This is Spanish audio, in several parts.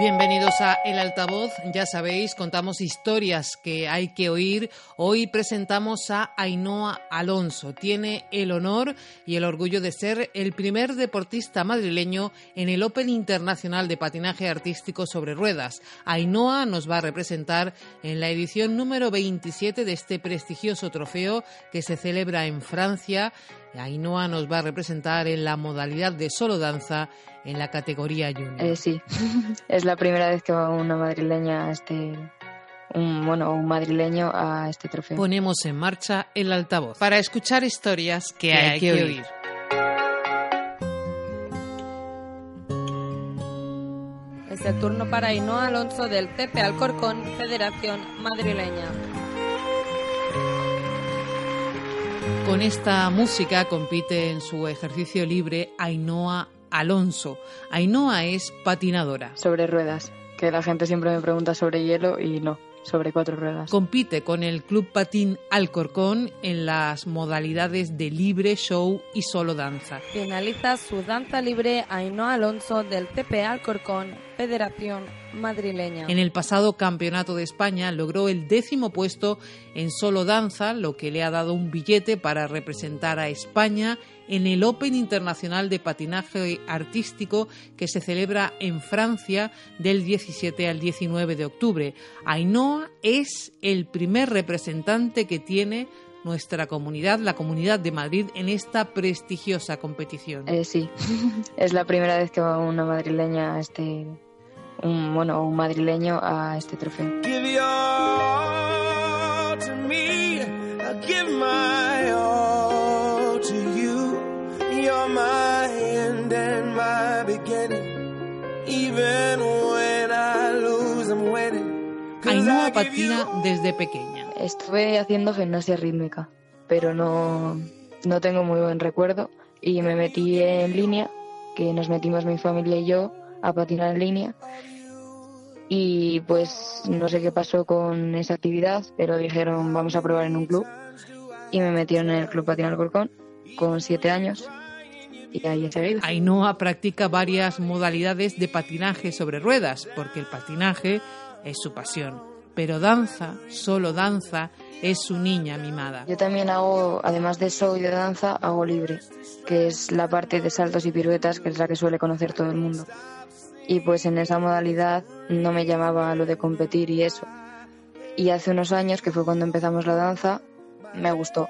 Bienvenidos a El Altavoz. Ya sabéis, contamos historias que hay que oír. Hoy presentamos a Ainhoa Alonso. Tiene el honor y el orgullo de ser el primer deportista madrileño en el Open Internacional de Patinaje Artístico sobre Ruedas. Ainhoa nos va a representar en la edición número 27 de este prestigioso trofeo que se celebra en Francia Ainhoa nos va a representar en la modalidad de solo danza en la categoría junior. Eh, sí, es la primera vez que va una madrileña a este, un, bueno, un madrileño a este trofeo. Ponemos en marcha el altavoz para escuchar historias que, hay, que, oír. Es el turno para Ainhoa Alonso del CP Alcorcón, Federación Madrileña. Con esta música compite en su ejercicio libre Ainhoa Alonso. Ainhoa es patinadora. Sobre ruedas, que la gente siempre me pregunta sobre hielo y no sobre cuatro ruedas. Compite con el Club Patín Alcorcón en las modalidades de libre, show y solo danza. Finaliza su danza libre Ainhoa Alonso del CP Alcorcón, Federación Madrileña. En el pasado Campeonato de España logró el décimo puesto en solo danza, lo que le ha dado un billete para representar a España en el Open Internacional de Patinaje Artístico que se celebra en Francia del 17 al 19 de octubre. Ainhoa es el primer representante que tiene nuestra comunidad, la comunidad de Madrid, en esta prestigiosa competición. Eh, sí, es la primera vez que va una madrileña a este, un, bueno, un madrileño a este trofeo. Ainhoa patina desde pequeña. Estuve haciendo gimnasia rítmica, pero no, no tengo muy buen recuerdo y me metí en línea, que nos metimos mi familia y yo a patinar en línea. Y pues no sé qué pasó con esa actividad, pero dijeron vamos a probar en un club y me metieron en el Club Patinar Colcón con siete años y ahí he seguido. Ainhoa practica varias modalidades de patinaje sobre ruedas, porque el patinaje es su pasión. Pero danza, solo danza, es su niña mimada. Yo también hago, además de show y de danza, hago libre, que es la parte de saltos y piruetas, que es la que suele conocer todo el mundo. Y pues en esa modalidad no me llamaba lo de competir y eso. Y hace unos años, que fue cuando empezamos la danza, me gustó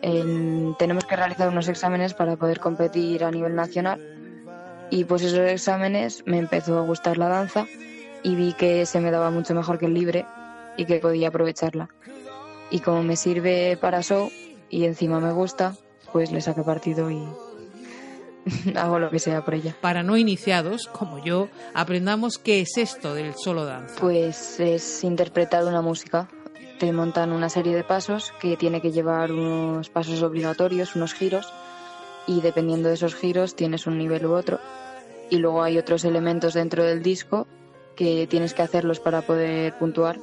tenemos que realizar unos exámenes para poder competir a nivel nacional y pues esos exámenes me empezó a gustar la danza y vi que se me daba mucho mejor que el libre y que podía aprovecharla. Y como me sirve para show y encima me gusta, pues le saco partido y hago lo que sea por ella. Para no iniciados, como yo, aprendamos qué es esto del solo danza. Pues es interpretar una música te montan una serie de pasos que tiene que llevar unos pasos obligatorios, unos giros, y dependiendo de esos giros tienes un nivel u otro. Y luego hay otros elementos dentro del disco que tienes que hacerlos para poder puntuar.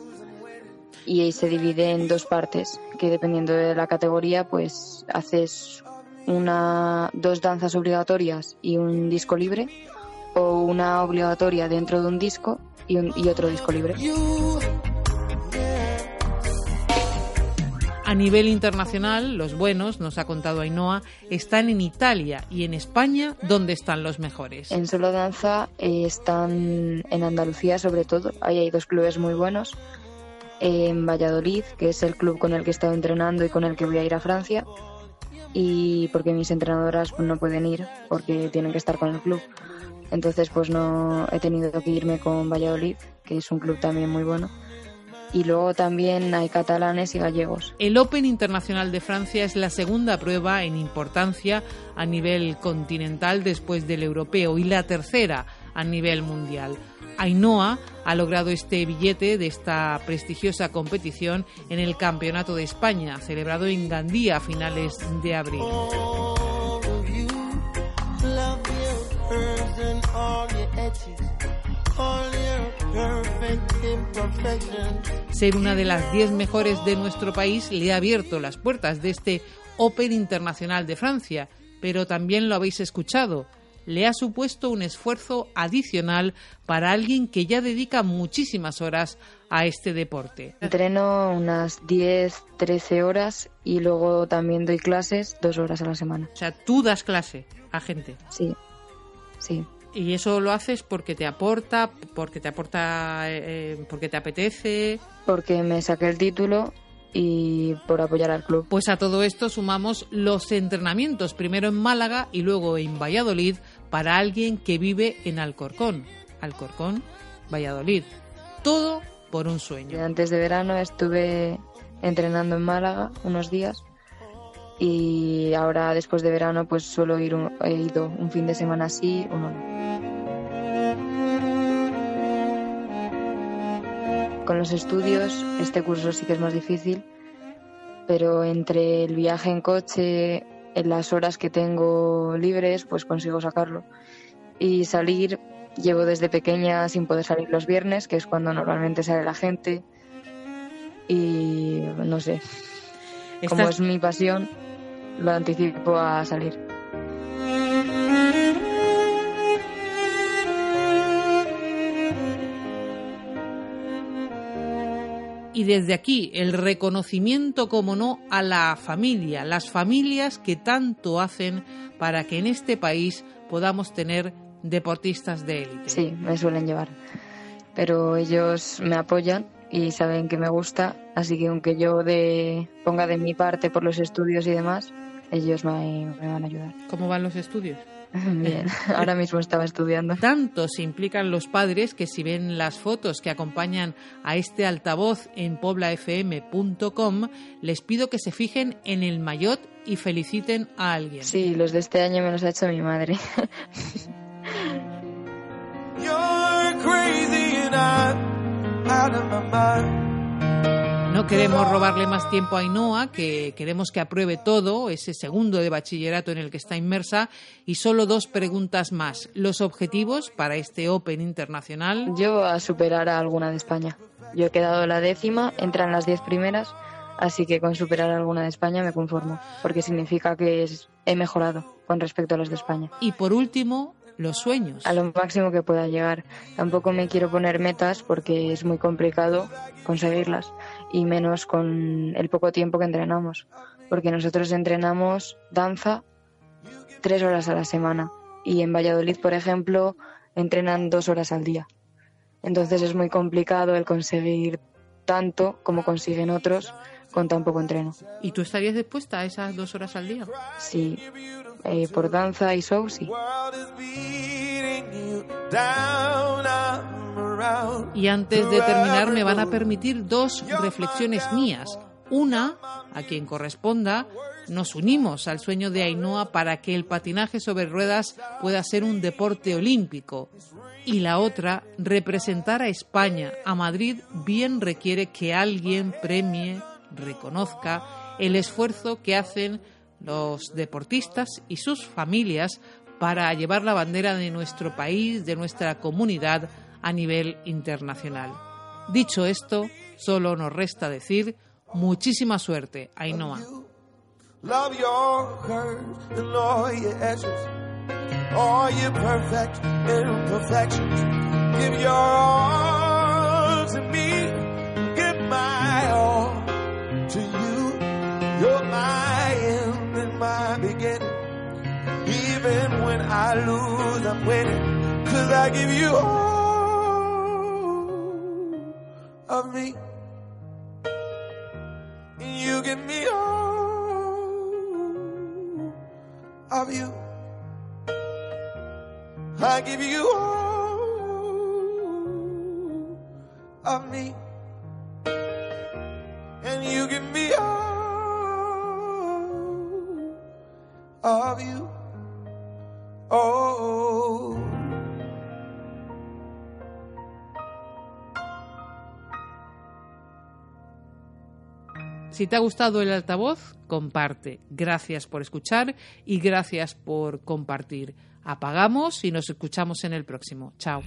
Y se divide en dos partes, que dependiendo de la categoría, pues haces una, dos danzas obligatorias y un disco libre, o una obligatoria dentro de un disco y, y otro disco libre. A nivel internacional, los buenos, nos ha contado Ainhoa, están en Italia y en España, ¿dónde están los mejores? En solo danza eh, están en Andalucía sobre todo, ahí hay dos clubes muy buenos. En Valladolid, que es el club con el que he estado entrenando y con el que voy a ir a Francia, y porque mis entrenadoras pues, no pueden ir porque tienen que estar con el club. Entonces pues no he tenido que irme con Valladolid, que es un club también muy bueno y luego también hay catalanes y gallegos. El Open Internacional de Francia es la segunda prueba en importancia a nivel continental después del europeo y la tercera a nivel mundial. Ainhoa ha logrado este billete de esta prestigiosa competición en el Campeonato de España, celebrado en Gandía a finales de abril. Ser una de las 10 mejores de nuestro país le ha abierto las puertas de este Open Internacional de Francia, pero también lo habéis escuchado, le ha supuesto un esfuerzo adicional para alguien que ya dedica muchísimas horas a este deporte. Entreno unas 10, 13 horas y luego también doy clases dos horas a la semana. O sea, tú das clase a gente. Sí, sí. Y eso lo haces porque te aporta, porque te aporta, eh, eh, porque te apetece. Porque me saqué el título y por apoyar al club. Pues a todo esto sumamos los entrenamientos, primero en Málaga y luego en Valladolid, para alguien que vive en Alcorcón. Alcorcón, Valladolid. Todo por un sueño. Antes de verano estuve entrenando en Málaga unos días y ahora después de verano pues suelo ir he ido un fin de semana así, uno no. Con los estudios este curso sí que es más difícil, pero entre el viaje en coche, en las horas que tengo libres, pues consigo sacarlo. Y salir, llevo desde pequeña sin poder salir los viernes, que es cuando normalmente sale la gente. Y no sé, como es mi pasión, lo anticipo a salir. Y desde aquí el reconocimiento, como no, a la familia, las familias que tanto hacen para que en este país podamos tener deportistas de élite. Sí, me suelen llevar. Pero ellos me apoyan y saben que me gusta, así que aunque yo de, ponga de mi parte por los estudios y demás, ellos me, me van a ayudar. ¿Cómo van los estudios? Bien, ahora mismo estaba estudiando. Tanto se implican los padres que si ven las fotos que acompañan a este altavoz en poblafm.com, les pido que se fijen en el maillot y feliciten a alguien. Sí, los de este año me los ha hecho mi madre. No queremos robarle más tiempo a Ainhoa, que queremos que apruebe todo, ese segundo de bachillerato en el que está inmersa, y solo dos preguntas más. Los objetivos para este Open internacional. Yo a superar a alguna de España. Yo he quedado la décima, entran las diez primeras, así que con superar a alguna de España me conformo, porque significa que he mejorado con respecto a los de España. Y por último, los sueños. A lo máximo que pueda llegar. Tampoco me quiero poner metas porque es muy complicado conseguirlas y menos con el poco tiempo que entrenamos. Porque nosotros entrenamos danza tres horas a la semana y en Valladolid, por ejemplo, entrenan dos horas al día. Entonces es muy complicado el conseguir tanto como consiguen otros con tan poco entreno. ¿Y tú estarías dispuesta a esas dos horas al día? Sí, eh, por danza y show, sí. Y antes de terminar me van a permitir dos reflexiones mías. Una, a quien corresponda, nos unimos al sueño de Ainhoa para que el patinaje sobre ruedas pueda ser un deporte olímpico. Y la otra, representar a España, a Madrid, bien requiere que alguien premie, reconozca el esfuerzo que hacen los deportistas y sus familias para llevar la bandera de nuestro país, de nuestra comunidad a nivel internacional. Dicho esto, solo nos resta decir muchísima suerte, Ainhoa. I lose, I'm winning. Cause I give you all of me. And you give me all of you. I give you all of me. Si te ha gustado el altavoz, comparte. Gracias por escuchar y gracias por compartir. Apagamos y nos escuchamos en el próximo. Chao.